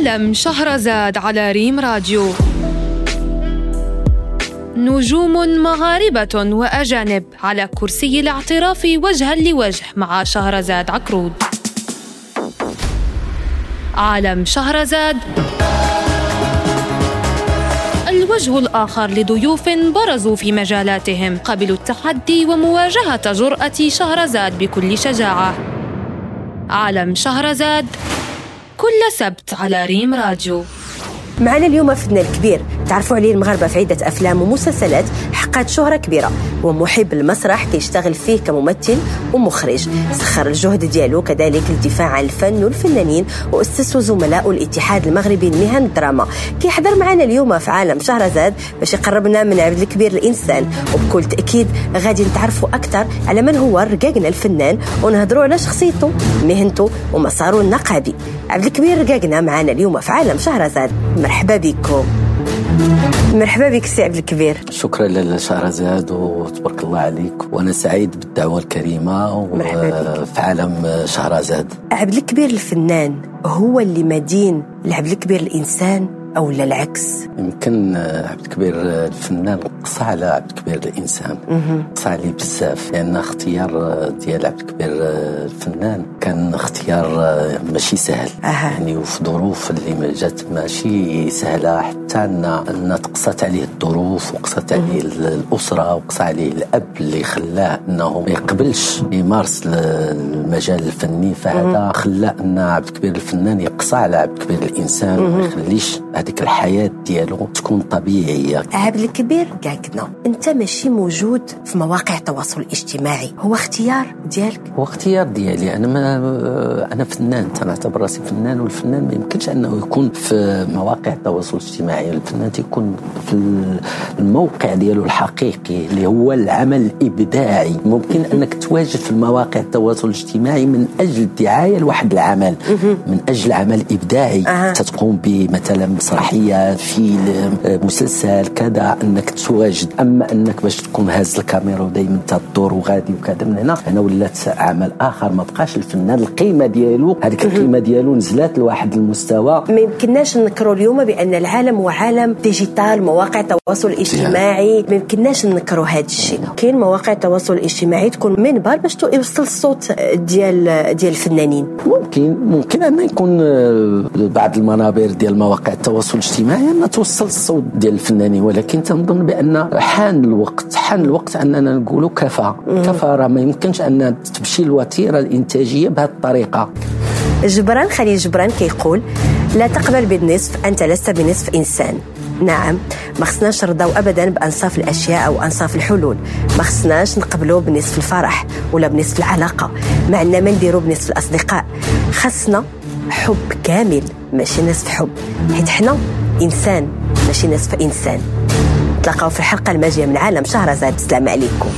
عالم شهرزاد على ريم راديو. نجوم مغاربة وأجانب على كرسي الاعتراف وجها لوجه مع شهرزاد عكرود عالم شهرزاد الوجه الآخر لضيوف برزوا في مجالاتهم قبلوا التحدي ومواجهة جرأة شهرزاد بكل شجاعة. عالم شهرزاد كل سبت على ريم راديو. معنا اليوم فنان كبير تعرفوا عليه المغاربة في عدة أفلام ومسلسلات حققت شهرة كبيرة. هو محب المسرح كيشتغل فيه كممثل ومخرج. سخر الجهد ديالو كذلك للدفاع عن الفن والفنانين وأسس زملاء الاتحاد المغربي لمهن الدراما. كيحضر معنا اليوم في عالم شهرزاد باش يقربنا من عبد الكبير الإنسان. وبكل تأكيد غادي نتعرفوا أكثر على من هو رقاقنا الفنان ونهضروا على شخصيته مهنته ومساره النقابي. عبد الكبير رقاقنا معنا اليوم في عالم شهرزاد. مرحبا بكم. مرحبا بك سي عبد الكبير. شكرا لشهرزاد وتبارك الله عليك. وأنا سعيد بالدعوة الكريمة في عالم شهرزاد عبد الكبير الفنان هو اللي مدين لعبد الكبير الإنسان أو لا العكس؟ يمكن عبد الكبير الفنان قصى على عبد الكبير الإنسان. قصى عليه بزاف لأن اختيار ديال عبد الكبير الفنان كان اختيار ماشي سهل. أه. يعني وفي ظروف اللي جات ماشي سهلة حتى ان تقصت عليه الظروف وقصت عليه الأسرة وقصى عليه الأب اللي خلاه أنه ما يقبلش يمارس المجال الفني. فهذا خلى أن عبد الكبير الفنان يقصى على عبد الكبير الإنسان وما يخليش هذيك الحياة ديالو تكون طبيعية. عبد الكبير كاكنا أنت ماشي موجود في مواقع التواصل الاجتماعي هو اختيار ديالك. هو اختيار ديالي أنا ما أنا فنان تنعتبر راسي فنان والفنان ما يمكنش أنه يكون في مواقع التواصل الاجتماعي الفنان تيكون في الموقع ديالو الحقيقي اللي هو العمل الإبداعي. ممكن أنك تواجد في المواقع التواصل الاجتماعي من أجل الدعاية لواحد العمل. من أجل عمل إبداعي. تتقوم بمثلا مسرحية فيلم مسلسل كذا إنك تواجد. أما إنك باش تكون هاز الكاميرا ودائما تدور وغادي وكذا من هنا هنا ولات عمل آخر ما بقاش الفنان القيمة ديالو هذيك القيمة ديالو نزلات لواحد المستوى. ما يمكنناش نكروا اليوم بأن العالم هو عالم ديجيتال مواقع التواصل الاجتماعي. ما يمكنناش نكروا هذا الشيء. كاين مواقع التواصل الاجتماعي تكون منبر باش يوصل الصوت ديال ديال الفنانين. ممكن ممكن أن يكون بعض المنابر ديال مواقع التواصل الاجتماعي أن توصل الصوت ديال الفنانين ولكن تنظن بأن حان الوقت حان الوقت أننا نقولوا كفى. كفى راه ما يمكنش أن تمشي الوتيرة الإنتاجية بهذه الطريقة. جبران خليل جبران كيقول لا تقبل بالنصف أنت لست بنصف إنسان. نعم ما خصناش نرضاو ابدا بأنصاف الأشياء أو أنصاف الحلول. ما خصناش نقبلوا بنصف الفرح ولا بنصف العلاقة ما عندنا ما نديروا بنصف الأصدقاء. خصنا حب كامل ماشي نصف حب. حيت حنا إنسان ماشي نصف إنسان. تلاقاو في الحلقة الماجيه من عالم شهرزاد السلام عليكم.